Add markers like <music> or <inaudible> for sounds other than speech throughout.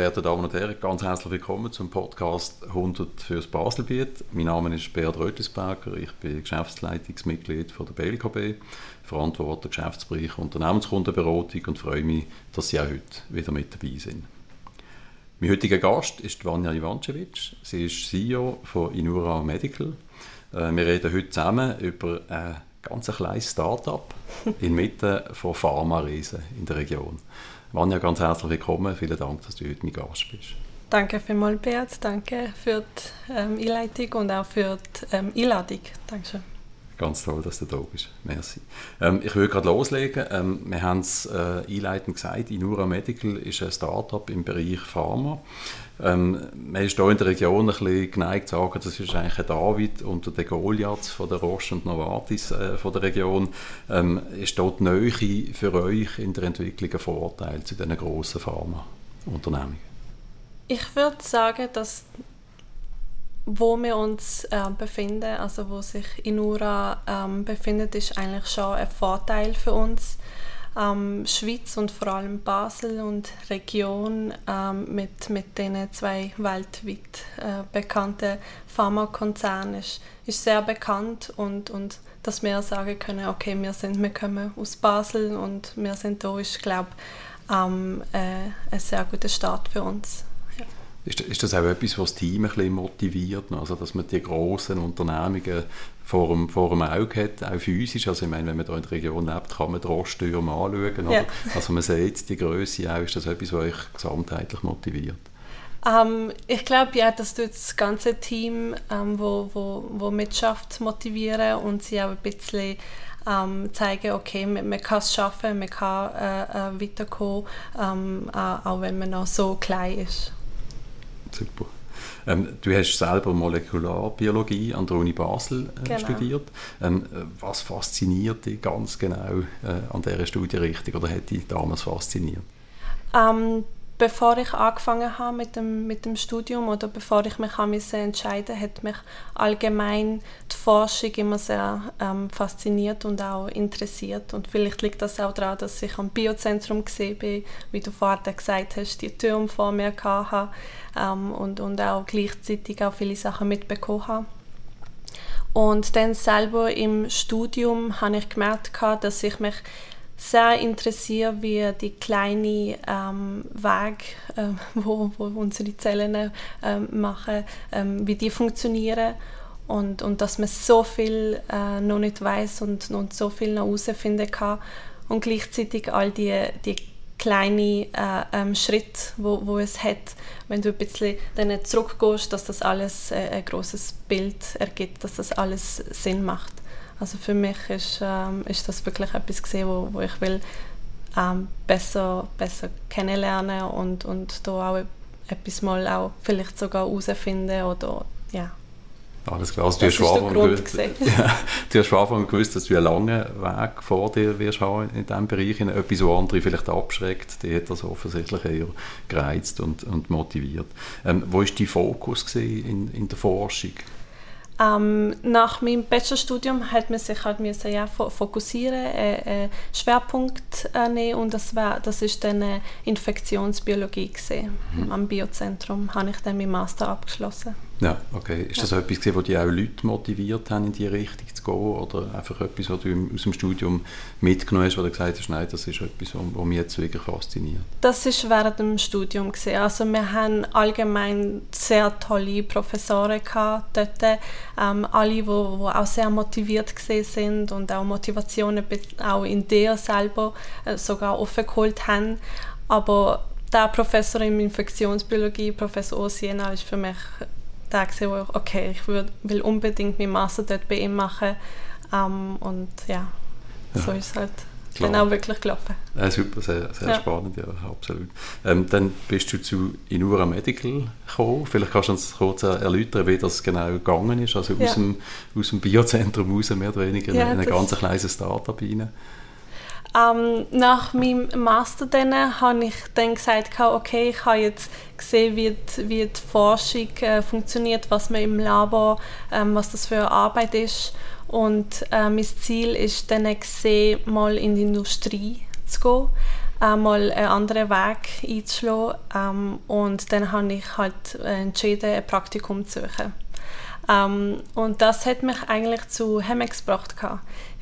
Verehrten Damen und Herren, ganz herzlich willkommen zum Podcast 100 fürs Baselbiet. Mein Name ist Beat Rötlisberger, ich bin Geschäftsleitungsmitglied von der BLKB, verantworte Geschäftsbereich Unternehmenskundenberatung und freue mich, dass Sie auch heute wieder mit dabei sind. Mein heutiger Gast ist Vanja Ivancevic. Sie ist CEO von Inura Medical. Äh, wir reden heute zusammen über ein ganz kleines Start-up inmitten von Pharma-Riesen in der Region. Vanja, ganz herzlich willkommen. Vielen Dank, dass du heute mein Gast bist. Danke vielmals, Beat. Danke für die ähm, Einleitung und auch für die ähm, Einladung. Dankeschön. Ganz toll, dass du da bist. Merci. Ähm, ich will gerade loslegen. Ähm, wir haben es äh, einleitend gesagt, Inura Medical ist ein Start-up im Bereich Pharma. Ähm, man ist hier in der Region ein bisschen geneigt zu sagen, das ist eigentlich ein David unter den Goliaths von der Roche und Novartis äh, von der Region. Ähm, ist dort die Nähe für euch in der Entwicklung ein Vorteil zu diesen grossen Pharmaunternehmen? Ich würde sagen, dass wo wir uns äh, befinden, also wo sich Inura ähm, befindet, ist eigentlich schon ein Vorteil für uns ähm, Schweiz und vor allem Basel und Region ähm, mit, mit den zwei weltweit äh, bekannten Pharmakonzernen ist, ist sehr bekannt und, und dass wir sagen können, okay, wir, sind, wir kommen aus Basel und wir sind da, ist, glaube ich, ähm, äh, ein sehr guter Start für uns. Ist, ist das auch etwas, was das Team ein bisschen motiviert? Also, dass man die grossen Unternehmungen vor dem, vor dem Auge hat, auch physisch. Also ich meine, wenn man hier in der Region lebt, kann man die Rosttürme anschauen. Ja. Also man sieht die Größe auch. Ist das etwas, was euch gesamtheitlich motiviert? Ähm, ich glaube ja, dass du das ganze Team, ähm, wo, wo, wo mitschafft, motivieren und sie auch ein bisschen ähm, zeigen, okay, man, man kann es schaffen, man kann äh, äh, weiterkommen, ähm, auch wenn man noch so klein ist. Super. Ähm, du hast selber Molekularbiologie an der Uni Basel äh, genau. studiert. Ähm, was fasziniert dich ganz genau äh, an dieser Studienrichtung oder hat dich damals fasziniert? Ähm, bevor ich angefangen habe mit dem, mit dem Studium oder bevor ich mich musste entscheiden hat mich allgemein die Forschung immer sehr ähm, fasziniert und auch interessiert. Und vielleicht liegt das auch daran, dass ich am Biozentrum gesehen bin, wie du vorher gesagt hast, die Türme vor mir hatte ähm, und, und auch gleichzeitig auch viele Sachen mitbekommen habe. Und dann selber im Studium habe ich gemerkt, dass ich mich sehr interessiert, wie die kleinen ähm, Wege, äh, <laughs> wo, wo unsere Zellen äh, machen, äh, wie die funktionieren. Und, und dass man so viel äh, noch nicht weiß und, und so viel noch herausfinden kann. Und gleichzeitig all die, die kleinen äh, ähm, Schritte, wo, wo es hat, wenn du ein bisschen dann zurückgehst, dass das alles äh, ein großes Bild ergibt, dass das alles Sinn macht. Also für mich ist, ähm, ist das wirklich etwas gesehen, wo, wo ich will ähm, besser, besser kennenlernen und, und da auch etwas mal auch vielleicht sogar herausfinden oder ja. Alles klar, also du, hast gewusst, <laughs> ja, du hast von Anfang gewusst, dass du einen langen Weg vor dir wirst haben in diesem Bereich. Etwas, was andere vielleicht abschreckt, die hat das offensichtlich eher gereizt und, und motiviert. Ähm, wo war dein Fokus in, in der Forschung? Ähm, nach meinem Bachelorstudium hat man sich halt müssen, ja, fokussieren, äh, äh, Schwerpunkt äh, nehmen und das war, das ist dann äh, Infektionsbiologie gesehen. Mhm. Am Biozentrum habe ich dann meinen Master abgeschlossen. Ja, okay. Ist das ja. etwas, was die auch Leute motiviert haben, in diese Richtung zu gehen? Oder einfach etwas, was du aus dem Studium mitgenommen hast, wo du gesagt hast, nein, das ist etwas, was mich jetzt wirklich fasziniert? Das ist während dem Studium. Gewesen. Also wir haben allgemein sehr tolle Professoren gehabt dort, ähm, alle, die auch sehr motiviert sind und auch Motivationen auch in dir selber äh, sogar aufgeholt haben. Aber der Professor in Infektionsbiologie, Professor Osiena, ist für mich der gesehen, wo ich, okay, ich würd, will unbedingt meinen Master dort bei ihm machen. Ähm, und ja, ja, so ist es halt Klar. dann auch wirklich gelaufen. Ja, super, sehr, sehr ja. spannend, ja, absolut. Ähm, dann bist du zu Inura Medical gekommen. Vielleicht kannst du uns kurz erläutern, wie das genau gegangen ist. Also aus, dem, aus dem Biozentrum raus, mehr oder weniger, in ein ganz kleines Start-up rein. Ähm, nach meinem Master dann habe ich dann gesagt, okay, ich habe jetzt gesehen, wie die, wie die Forschung äh, funktioniert, was man im Labor, ähm, was das für eine Arbeit ist. Und äh, mein Ziel ist dann gesehen, mal in die Industrie zu gehen. einmal einen anderen Weg einzuschlagen. Ähm, und dann habe ich halt entschieden, ein Praktikum zu suchen. Ähm, und das hat mich eigentlich zu Hemex gebracht.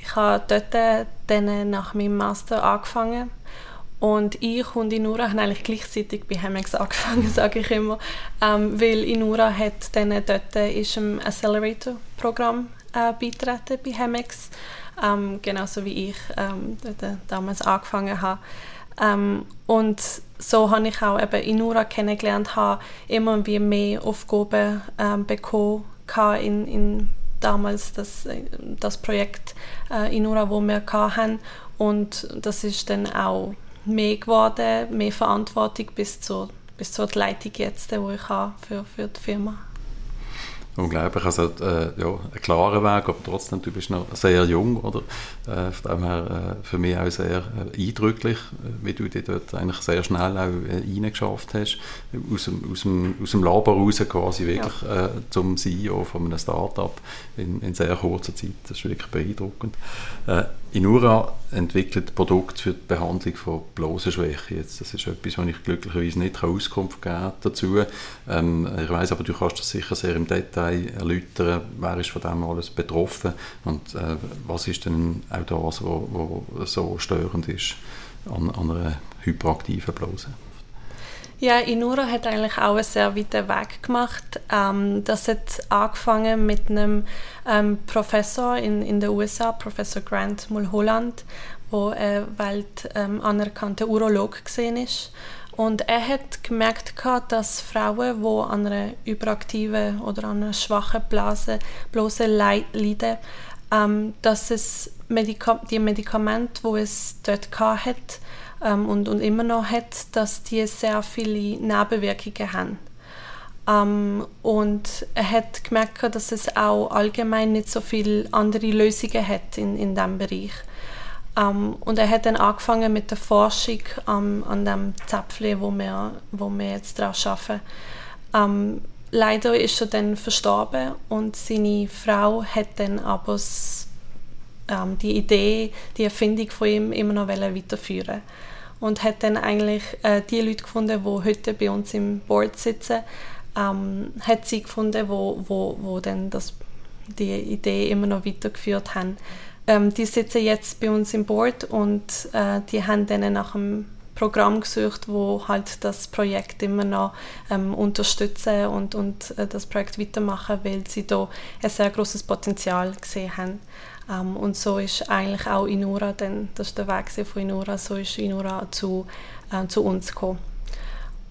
Ich habe dort dann nach meinem Master angefangen. Und ich und Inura haben eigentlich gleichzeitig bei Hemex angefangen, <laughs> sage ich immer, ähm, weil Inura hat dann dort ist im Accelerator-Programm äh, beitreten bei Hemex, ähm, genauso wie ich ähm, dort damals angefangen habe. Ähm, und so habe ich auch eben Inura kennengelernt, habe immer wie mehr Aufgaben ähm, bekommen in, in damals das, das Projekt äh, Inura, wo wir hatten. Und das ist dann auch mehr geworden, mehr Verantwortung bis zur, bis zur Leitung jetzt, die ich habe für, für die Firma unglaublich. Also äh, ja, ein klarer Weg, aber trotzdem, du bist noch sehr jung, oder? Äh, von dem her äh, für mich auch sehr äh, eindrücklich, äh, wie du dich dort eigentlich sehr schnell auch äh, reingeschafft hast. Aus dem, aus dem, aus dem Labor raus quasi wirklich ja. äh, zum CEO von einem Start-up in, in sehr kurzer Zeit. Das ist wirklich beeindruckend. Inura entwickelt Produkte für die Behandlung von Blasenschwäche. Jetzt, das ist etwas, wo ich glücklicherweise nicht Auskunft geben dazu. Ähm, ich weiß aber, du kannst das sicher sehr im Detail erläutern. Wer ist von dem alles betroffen und äh, was ist denn auch das, was so störend ist an, an einer hyperaktiven Blase? Ja, Inura hat eigentlich auch einen sehr weiten Weg gemacht. Ähm, das hat angefangen mit einem ähm, Professor in, in den USA, Professor Grant Mulholland, der ein weltanerkannter ähm, Urolog gesehen ist. Und er hat gemerkt, dass Frauen, die an einer überaktiven oder an einer schwachen Blase, Blase leiden, ähm, dass es Medika die Medikamente, die es dort hatte, ähm, und, und immer noch hat, dass die sehr viele Nebenwirkungen haben. Ähm, und er hat gemerkt, dass es auch allgemein nicht so viele andere Lösungen hat in, in diesem Bereich. Um, ähm, und er hat dann angefangen mit der Forschung um, an dem Zäpfchen, wo wir, wo wir jetzt daran arbeiten. Um, leider ist er dann verstorben und seine Frau hat dann aber die Idee, die Erfindung von ihm immer noch weiterführen und hat dann eigentlich äh, die Leute gefunden, die heute bei uns im Board sitzen, ähm, hat sie gefunden, wo, wo, wo dann das, die Idee immer noch weitergeführt haben. Ähm, die sitzen jetzt bei uns im Board und äh, die haben dann nach einem Programm gesucht, wo halt das Projekt immer noch ähm, unterstützen und, und äh, das Projekt weitermachen, weil sie da ein sehr großes Potenzial gesehen haben. Ähm, und so ist eigentlich auch Inura, dann, das ist der Weg von Inura, so ist Inura zu, äh, zu uns gekommen.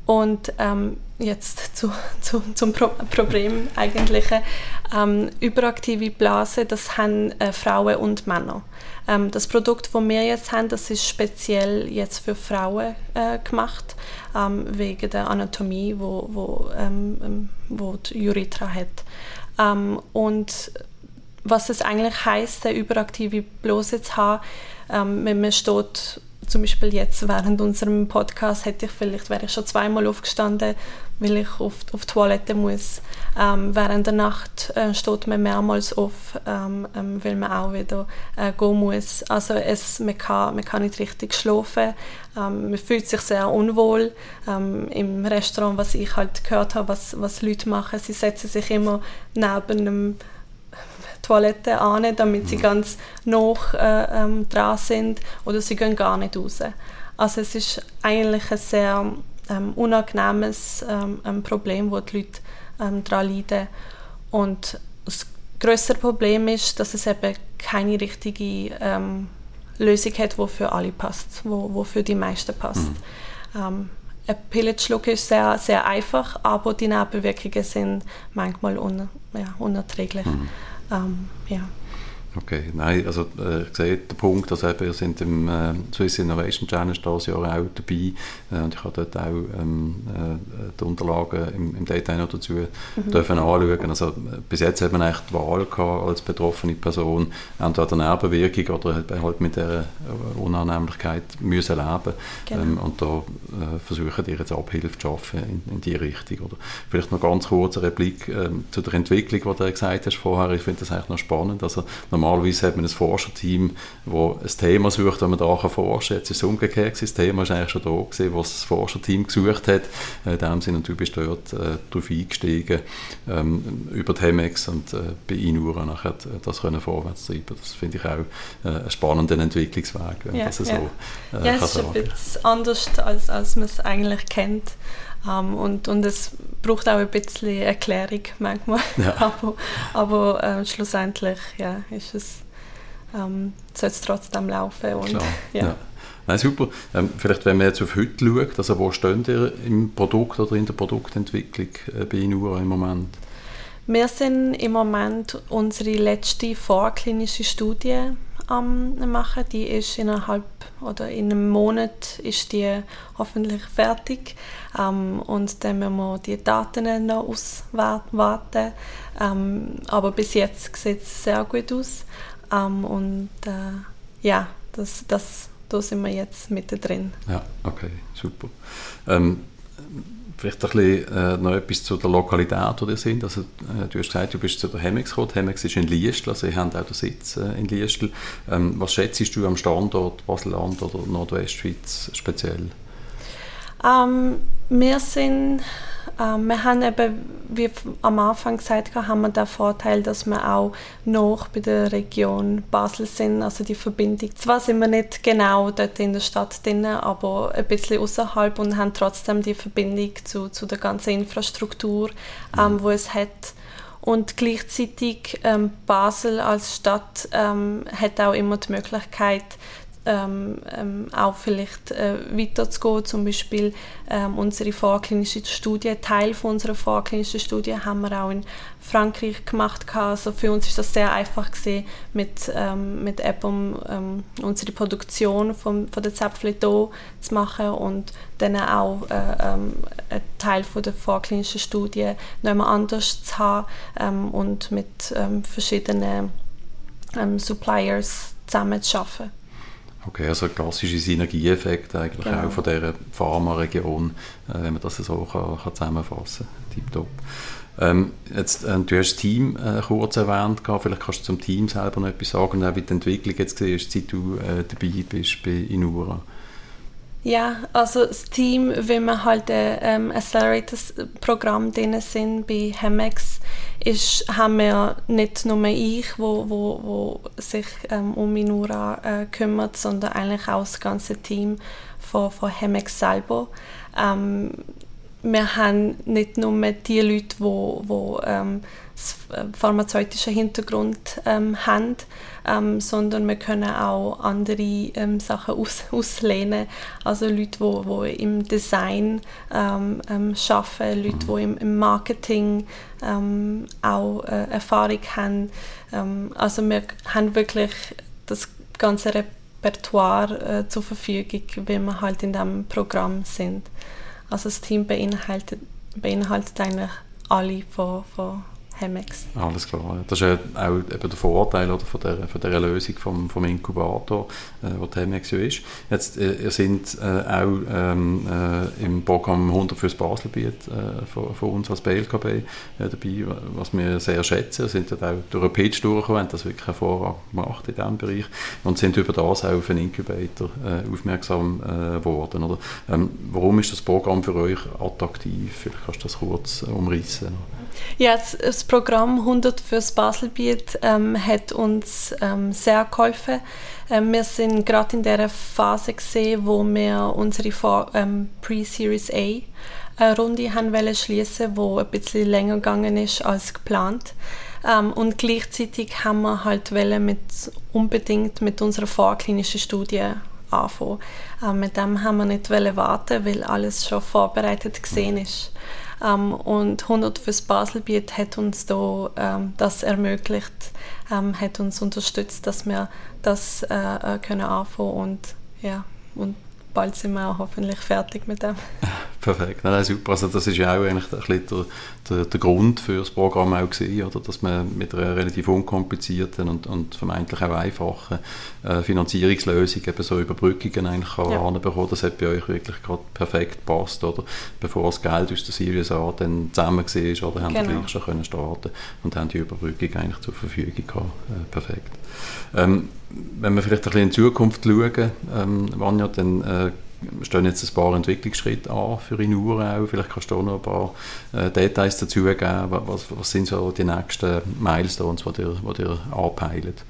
Und ähm, jetzt zu, <laughs> zu, zum Pro Problem eigentlich. Ähm, überaktive Blasen, das haben äh, Frauen und Männer. Ähm, das Produkt, das wir jetzt haben, das ist speziell jetzt für Frauen äh, gemacht, ähm, wegen der Anatomie, wo, wo, ähm, ähm, wo die Urethra hat. Und was es eigentlich heißt, eine überaktive Blase zu haben, ähm, wenn man steht, zum Beispiel jetzt während unserem Podcast hätte ich vielleicht, wäre ich schon zweimal aufgestanden, weil ich auf, auf die Toilette muss. Ähm, während der Nacht äh, steht man mehrmals auf, ähm, ähm, weil man auch wieder äh, gehen muss. Also es, man, kann, man kann nicht richtig schlafen, ähm, man fühlt sich sehr unwohl. Ähm, Im Restaurant, was ich halt gehört habe, was, was Leute machen, sie setzen sich immer neben einem Toilette an, damit sie mhm. ganz noch äh, ähm, dran sind oder sie gehen gar nicht raus. Also es ist eigentlich ein sehr ähm, unangenehmes ähm, Problem, wo die Leute ähm, daran leiden. Und das größere Problem ist, dass es eben keine richtige ähm, Lösung hat, die für alle passt, wo, wo für die meisten passt. Mhm. Ähm, ein Pillenschluck ist sehr, sehr einfach, aber die Nebenwirkungen sind manchmal un, ja, unerträglich. Mhm. Ähm, ja. Okay, nein, also äh, ich sehe den Punkt, dass eben, wir sind im äh, Swiss Innovation Challenge dieses Jahr auch dabei äh, und ich habe dort auch ähm, äh, die Unterlagen im, im Detail noch dazu mhm. dürfen anschauen. Also bis jetzt hat man eigentlich die Wahl gehabt, als betroffene Person entweder eine Nebenwirkung oder halt mit der Unannehmlichkeit müssen leben genau. ähm, und da äh, versuchen die jetzt Abhilfe zu schaffen in, in die Richtung. Oder vielleicht noch ganz kurz eine Replik ähm, zu der Entwicklung, die du gesagt hast vorher. Ich finde das eigentlich noch spannend. Also normalerweise hat man ein Forscherteam, das ein Thema sucht, das man da forschen kann. Jetzt ist es umgekehrt. Das Thema ist eigentlich schon da gewesen, was das Forscherteam gesucht hat. Äh, in dem du bist dort äh, darauf eingestiegen, ähm, über die Hemex und äh, bei Inura nachher äh, das können vorwärts treiben. Das finde ich auch äh, einen spannenden Entwicklungsweg, wenn ja, das ja. so äh, Ja, es ist ein bisschen anders, als, als man es eigentlich kennt. Um, ähm, und, und es braucht auch ein bisschen Erklärung manchmal. Ja. <laughs> aber aber äh, schlussendlich ja, ist es, ähm, soll es trotzdem laufen. Und, Klar. Ja. ja. Nein, super. Ähm, vielleicht, wenn man jetzt auf heute schaut, also wo stehen ihr im Produkt oder in der Produktentwicklung äh, bei Inura im Moment? Wir sind im Moment unsere letzte vorklinische Studie am machen. Die ist innerhalb oder in einem Monat ist die hoffentlich fertig ähm, und dann müssen wir die Daten noch auswarten. Ähm, aber bis jetzt sieht es sehr gut aus ähm, und äh, ja, das, das da sind wir jetzt mittendrin. Ja, okay, super. Vielleicht ein bisschen, äh, noch etwas zu der Lokalität, wo ihr sind. Also, äh, du hast gesagt, du bist zu der Hemex gekommen. Hemex ist in Liestl, also ihr habt auch den Sitz äh, in Liestl. Ähm, was schätzt du am Standort Basel-Land oder Nordwestschweiz speziell? Ähm, wir sind wir haben eben, wie am Anfang gesagt haben wir den Vorteil, dass wir auch noch bei der Region Basel sind, also die Verbindung. Zwar sind wir nicht genau dort in der Stadt drin, aber ein bisschen außerhalb und haben trotzdem die Verbindung zu, zu der ganzen Infrastruktur, ähm, mhm. wo es hat. Und gleichzeitig ähm, Basel als Stadt ähm, hat auch immer die Möglichkeit, ähm, ähm, auch vielleicht äh, weiterzugehen. Zum Beispiel ähm, unsere vorklinische Studie, Teil von unserer vorklinischen Studie haben wir auch in Frankreich gemacht. Also für uns ist das sehr einfach gewesen, mit, ähm, mit Apple ähm, unsere Produktion von, von der Zäpfchen zu machen und dann auch äh, einen Teil von der vorklinischen Studie noch einmal anders zu haben ähm, und mit verschiedenen Suppliers zusammen zu arbeiten. Okay, also ein klassischer Synergieeffekt eigentlich genau. auch von dieser Pharma-Region, äh, wenn man das so kann, kann zusammenfassen kann. Tipptopp. Ähm, jetzt, äh, du hast das Team äh, kurz erwähnt, vielleicht kannst du zum Team selber noch etwas sagen und auch wie die Entwicklung jetzt gesehen seit du äh, dabei bist bei Inura. Ja, also das Team, wenn wir halt ein ähm, Accelerator-Programm drin sind bei Hemex, ist, haben wir nicht nur ich, wo, wo, wo sich ähm, um Minura äh, kümmert, sondern eigentlich auch das ganze Team von, von Hemex selber. Ähm, wir haben nicht nur die Leute, die, die ähm, äh, pharmazeutischen Hintergrund ähm, haben, ähm, sondern wir können auch andere ähm, Sachen aus, <laughs> auslehnen. Also Leute, die, die im Design ähm, ähm arbeiten, Leute, die im, im Marketing ähm, auch äh, Erfahrung haben. Also wir haben wirklich das ganze Repertoire äh, zur Verfügung, wie wir halt in diesem Programm sind. Also das Team beinhaltet, beinhaltet eigentlich alle von, von Hemex. Alles klar. Das ist auch eben der Vorteil oder, von, der, von dieser Lösung vom, vom Inkubator, äh, wo die Hemex ja ist. Jetzt, äh, ihr seid äh, auch ähm, äh, im Programm 100 fürs Baselbiet äh, von, von, uns als BLKB äh, dabei, was wir sehr schätzen. Sind dort auch durch einen Pitch durchgekommen, haben das wirklich hervorragend gemacht in diesem Bereich und sind über das auch auf einen Incubator äh, aufmerksam geworden. Oder? Ähm, warum ist das Programm für euch attraktiv? Vielleicht kannst du das kurz umreißen. Ja, das, Programm 100 fürs Baselbiet ähm, hat uns ähm, sehr geholfen. Ähm, wir sind gerade in der Phase gesehen, wo wir unsere ähm, Pre-Series A äh, Runde haben schließen, wo ein bisschen länger gegangen ist als geplant. Um, ähm, und gleichzeitig haben wir halt mit, unbedingt mit unserer vorklinischen Studie anfangen. Um, ähm, mit dem haben wir nicht warten, weil alles schon vorbereitet gesehen ist. Ähm, und 100 fürs Baselbiet hat uns da, ähm, das ermöglicht, ähm, hat uns unterstützt, dass wir das äh, äh können anfangen und ja und bald sind wir auch hoffentlich fertig mit dem. <laughs> Perfekt, nein, super. Also das ist ja auch eigentlich ein bisschen der, der, der Grund für das Programm auch gewesen, oder? dass man mit einer relativ unkomplizierten und, und vermeintlich auch einfachen äh, Finanzierungslösung eben so Überbrückungen eigentlich kann ja. anbekommen. Das hat bei euch wirklich gerade perfekt gepasst, oder? Bevor das Geld aus der Series A dann zusammen war, oder haben genau. gleich schon können starten und haben die Überbrückung eigentlich zur Verfügung gehabt. Äh, perfekt. Ähm, wenn wir vielleicht ein bisschen in die Zukunft schauen, ähm, Vanja, dann äh, stehen jetzt ein paar Entwicklungsschritte an für Inura auch. Vielleicht kannst du auch noch ein paar äh, Details dazu geben. Was, was sind so die nächsten Milestones, die ihr, die ihr anpeilt?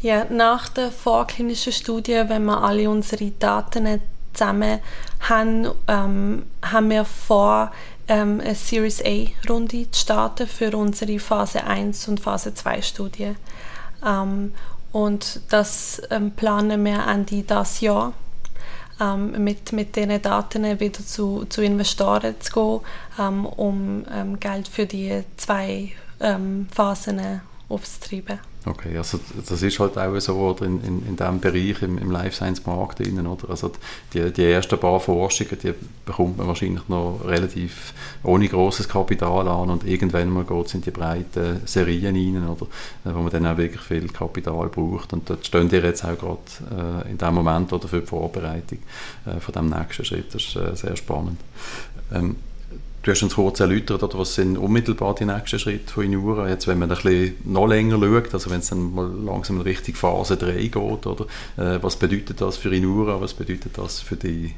Ja, nach der vorklinischen Studie, wenn wir alle unsere Daten zusammen haben, ähm, haben wir vor, ähm, eine Series A-Runde zu starten für unsere Phase 1 und Phase 2 Studie. Ähm, und das ähm, planen wir Ende dieses Jahr ähm, mit, mit diesen Daten wieder zu, zu Investoren zu gehen, ähm, um ähm, Geld für die zwei ähm, Phasen aufzutreiben. Okay, also das ist halt auch so oder in, in, in diesem Bereich im, im Life Science Markt drin, oder? Also die, die ersten paar Forschungen, die bekommt man wahrscheinlich noch relativ ohne großes Kapital an und irgendwann mal geht es in die breiten Serien rein, oder? Äh, wo man dann auch wirklich viel Kapital braucht und dort stehen die jetzt auch gerade äh, in dem Moment oder für die Vorbereitung äh, von dem nächsten Schritt. Das ist äh, sehr spannend. Ähm, Du hast uns kurz erläutert, oder was sind unmittelbar die nächsten Schritte von Inura. Jetzt, wenn man ein bisschen noch länger schaut, also wenn es dann mal langsam in Richtung Phase 3 geht, oder, äh, was bedeutet das für Inura, was bedeutet das für dich?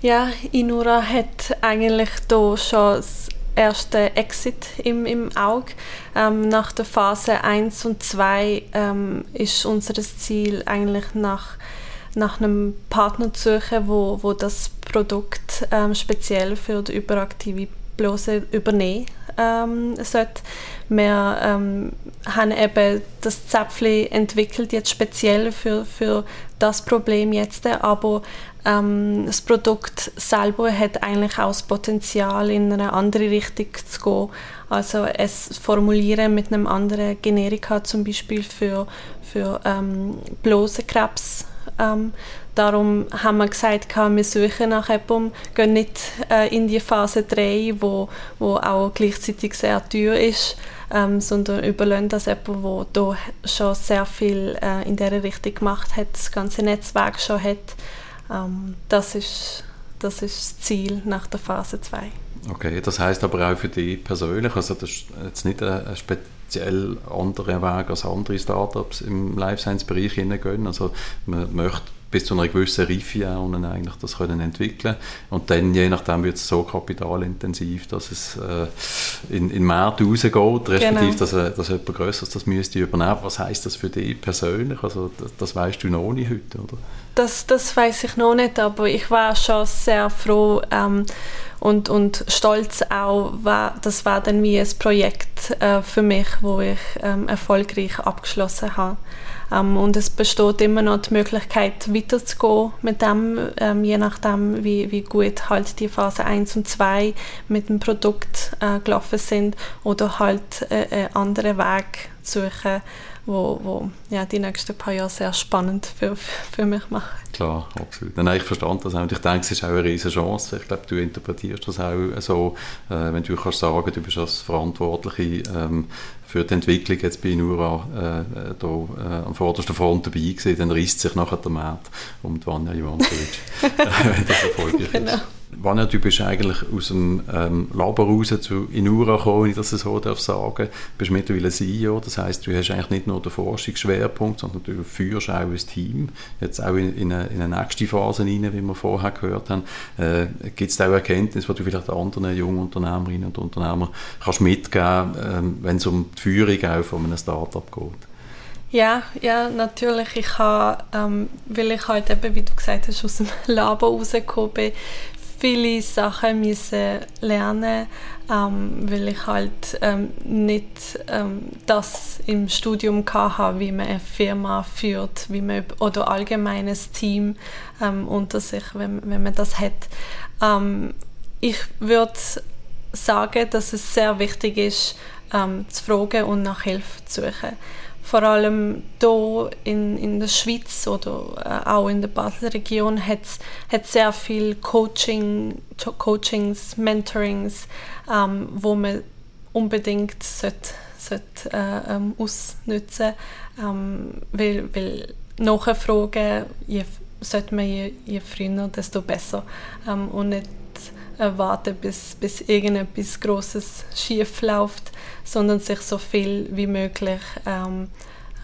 Ja, Inura hat eigentlich da schon das erste Exit im, im Auge. Ähm, nach der Phase 1 und 2 ähm, ist unser Ziel eigentlich nach nach einem Partner zu suchen, wo, wo das Produkt ähm, speziell für die überaktive Blase übernehmen ähm, sollte. Wir ähm, haben eben das Zäpfchen entwickelt, jetzt speziell für, für das Problem jetzt, aber ähm, das Produkt selber hat eigentlich auch das Potenzial, in eine andere Richtung zu gehen. Also es formulieren mit einem anderen Generika zum Beispiel für, für ähm, Blasenkrebs ähm, darum haben wir gesagt, wir suchen nach jemandem, gehen nicht äh, in die Phase 3, wo, wo auch gleichzeitig sehr teuer ist, ähm, sondern überlassen das jemand, der hier schon sehr viel äh, in dieser Richtung gemacht hat, das ganze Netzwerk schon hat. Ähm, das, ist, das ist das Ziel nach der Phase 2. Okay, das heißt aber auch für dich persönlich, also das ist jetzt nicht ein speziell anderer Weg als andere Startups im Life Science Bereich hineingehen. Also man möchte bis zu einer gewissen Reife auch und eigentlich das können entwickeln und dann je nachdem wird es so kapitalintensiv, dass es äh, in, in Märkte rausgeht, respektive genau. dass, äh, dass jemand Größeres das müsste übernehmen. Was heißt das für dich persönlich? Also das, das weißt du noch nicht heute, oder? Das, das weiß ich noch nicht, aber ich war schon sehr froh ähm, und, und stolz auch, war, das war dann wie ein Projekt äh, für mich, wo ich ähm, erfolgreich abgeschlossen habe. Ähm, und es besteht immer noch die Möglichkeit, weiterzugehen mit dem, ähm, je nachdem, wie, wie gut halt die Phase 1 und 2 mit dem Produkt äh, gelaufen sind oder halt äh, einen anderen Weg suchen, wo, wo ja, die nächsten paar Jahre sehr spannend für, für mich machen. Klar, absolut. Nein, ich verstand das auch. Und ich denke, es ist auch eine riesige Chance. Ich glaube, du interpretierst das auch so, äh, wenn du kannst sagen, du bist als Verantwortliche ähm, für die Entwicklung jetzt bei Nura äh, da, äh, an vorderster Front dabei gewesen, dann reißt sich nachher der Markt um die Vanja Ivantovic, <laughs> wenn das erfolgreich genau. ist. Vanja, du bist eigentlich aus dem ähm, Labor raus zu Inura gekommen, wenn ich das so darf sagen. Du bist mittlerweile CEO, das heißt, du hast eigentlich nicht nur den Forschungsschwerpunkt, sondern du führst auch ein Team, jetzt auch in, in, eine, in eine nächste Phase rein, wie wir vorher gehört haben. Äh, Gibt es auch Erkenntnisse, die du vielleicht anderen jungen Unternehmerinnen und Unternehmern kannst mitgeben, ähm, wenn es um die Führung auch von einem Start-up geht? Ja, ja, natürlich. Ich habe, ähm, weil ich halt eben, wie du gesagt hast, aus dem <laughs> Labor rausgekommen bin, viele Sachen müssen lernen, ähm, weil ich halt ähm, nicht ähm, das im Studium hatte, wie man eine Firma führt, wie man oder allgemeines Team ähm, unter sich, wenn, wenn man das hat. Ähm, ich würde sagen, dass es sehr wichtig ist, ähm, zu fragen und nach Hilfe zu suchen vor allem hier in, in der Schweiz oder äh, auch in der Basler Region hat es sehr viel Coaching, Coachings, Mentorings, ähm, wo man unbedingt sollte, sollte, äh, ähm, ausnutzen ähm, weil, weil nachfragen sollte man je, je früher, desto besser ähm, und nicht warten, bis, bis irgendetwas Großes schief läuft, sondern sich so viel wie möglich ähm,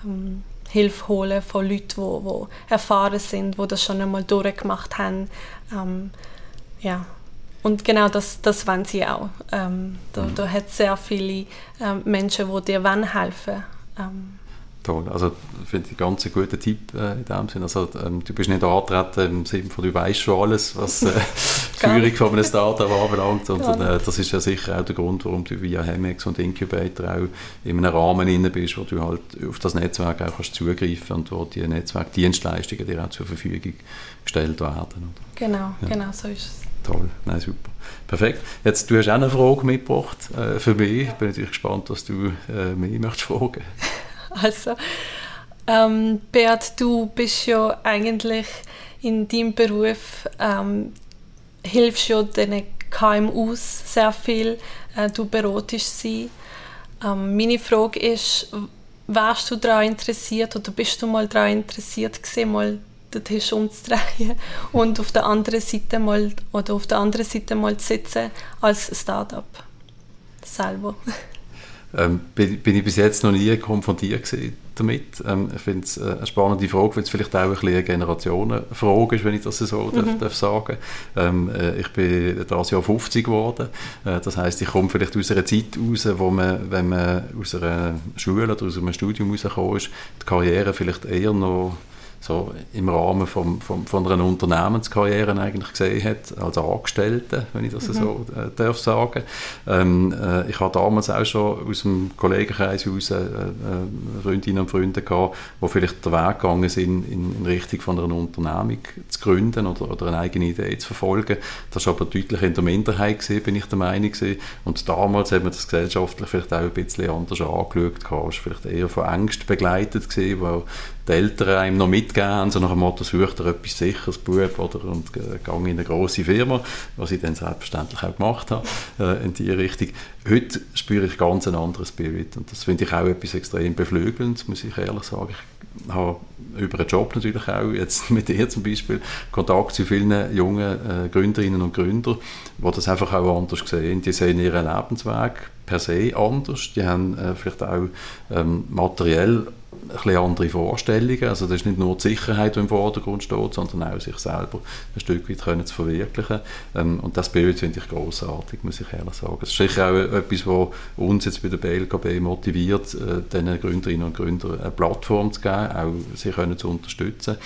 ähm, Hilfe holen von Leuten, die, die erfahren sind, die das schon einmal durchgemacht haben. Ähm, ja. Und genau das, das wollen sie auch. Ähm, da, mhm. da hat es sehr viele ähm, Menschen, die dir helfen wollen. Toll, also finde ich ganz einen guten Tipp äh, in dem Sinne. Also ähm, du bist nicht angetreten im Sinne von, du weißt schon alles, was äh, <laughs> Führung von einem Startup anbelangt, sondern äh, das ist ja sicher auch der Grund, warum du via Hemex und Incubator auch in einem Rahmen inne bist, wo du halt auf das Netzwerk auch kannst zugreifen und wo die Netzwerkdienstleistungen dir auch zur Verfügung gestellt werden. Oder? Genau, ja. genau so ist es. Toll, nein, super. Perfekt. Jetzt, du hast auch eine Frage mitgebracht äh, für mich. Ich bin natürlich gespannt, was du äh, mir möchtest fragen <laughs> Also, ähm, Beat, du bist ja eigentlich in deinem Beruf, ähm, hilfst ja den KMUs sehr viel, äh, du beratest sie. Ähm, meine Frage ist, wärst du daran interessiert oder bist du mal daran interessiert gewesen, mal den Tisch umzudrehen <laughs> und auf der anderen Seite mal oder auf der anderen Seite mal zu sitzen als Startup selber? <laughs> ähm, bin, bin, ich bis jetzt noch nie konfrontiert damit. Ähm, ich finde es äh, eine spannende Frage, weil es vielleicht auch ein bisschen eine Generationenfrage ist, wenn ich das so mhm. darf, darf sagen ähm, äh, Ich bin dieses Jahr 50 geworden. Äh, das heißt, ich komme vielleicht aus einer Zeit raus, wo man, wenn man aus einer Schule oder aus einem Studium rausgekommen ist, die Karriere vielleicht eher noch so im Rahmen vom, vom, von einer Unternehmenskarriere eigentlich gesehen hat, als Angestellte, wenn ich das mhm. so äh, darf sagen. Ähm, äh, ich habe damals auch schon aus dem Kollegenkreis heraus äh, äh, Freundinnen und Freunde gehabt, die vielleicht den Weg gegangen sind, in, in Richtung von einer Unternehmung zu gründen oder, oder eine eigene Idee zu verfolgen. Das war aber deutlich in der Minderheit, gewesen, bin ich der Meinung. Gewesen. Und damals hat man das gesellschaftlich vielleicht auch ein bisschen anders angeschaut. Es war vielleicht eher von Ängsten begleitet, gewesen, weil die Eltern einem noch mitgeben haben, so nach dem Motto, sucht er etwas sicheres, Bub, oder, und äh, gang in eine grosse Firma, was ich dann selbstverständlich auch gemacht habe, äh, in diese Richtung. Heute spüre ich ganz einen anderen Spirit und das finde ich auch etwas extrem beflügelnd, muss ich ehrlich sagen. Ich habe über einen Job natürlich auch, jetzt <laughs> mit dir zum Beispiel, Kontakt zu vielen jungen äh, Gründerinnen und Gründern, die das einfach auch anders sehen. Die sehen ihren Lebensweg per se anders, die haben äh, vielleicht auch ähm, materiell ein andere Vorstellungen. Also das ist nicht nur die Sicherheit, die im Vordergrund steht, sondern auch sich selber ein Stück weit können zu verwirklichen. Ähm, und das Bild finde ich großartig, muss ich ehrlich sagen. Es ist sicher auch etwas, was uns jetzt bei der BLKB motiviert, äh, den Gründerinnen und Gründern eine Plattform zu geben, auch sie können zu unterstützen.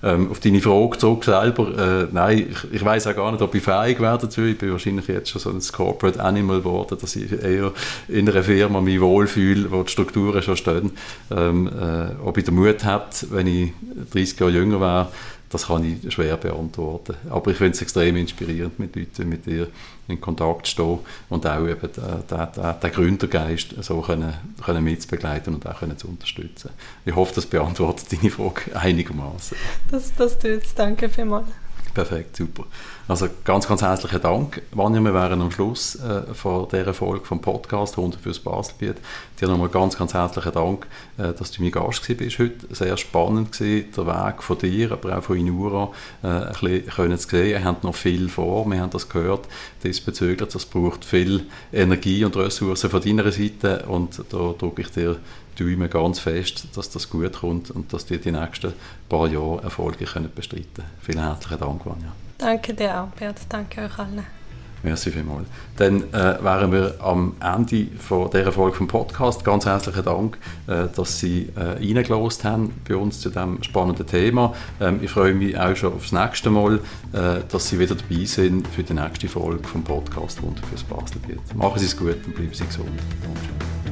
Ähm, auf deine Frage zurück selber, äh, nein, ich, ich weiß auch gar nicht, ob ich fähig werde dazu. Ich bin wahrscheinlich jetzt schon so ein Corporate Animal geworden, dass ich eher in einer Firma mich wohlfühle, wo die Strukturen schon stehen. Ähm, äh, ob ich den Mut hätte, wenn ich 30 Jahre jünger wäre, das kann ich schwer beantworten. Aber ich finde es extrem inspirierend, mit Leuten mit dir in Kontakt zu stehen und auch eben den, den, den Gründergeist so können, können mitzubegleiten und auch können zu unterstützen. Ich hoffe, das beantwortet deine Frage einigermaßen. Das, das tut es. Danke vielmals. Perfekt, super. Also ganz, ganz herzlichen Dank. Vanja, wir wären am Schluss äh, von dieser Folge vom Podcast «Hunde fürs Baselbiet». Dir nochmal ganz, ganz herzlichen Dank, äh, dass du mein Gast bist heute. Sehr spannend gewesen, der Weg von dir, aber auch von Inura, äh, ein bisschen können zu sehen. Ihr habt noch viel vor, wir haben das gehört diesbezüglich. Das braucht viel Energie und Ressourcen von deiner Seite und da drücke ich dir Daumen ganz fest, dass das gut kommt und dass dir die nächsten paar Jahre Erfolge können bestreiten können. Vielen herzlichen Dank, Vanja. Danke dir auch, Bert. Danke euch allen. Merci vielmals. Dann äh, wären wir am Ende von dieser Folge vom Podcast. Ganz herzlichen Dank, äh, dass Sie äh, reingelost haben bei uns zu diesem spannenden Thema. Ähm, ich freue mich auch schon aufs nächste Mal, äh, dass Sie wieder dabei sind für die nächste Folge vom Podcast rund fürs Baselbiet. Machen Sie es gut und bleiben Sie gesund. Danke.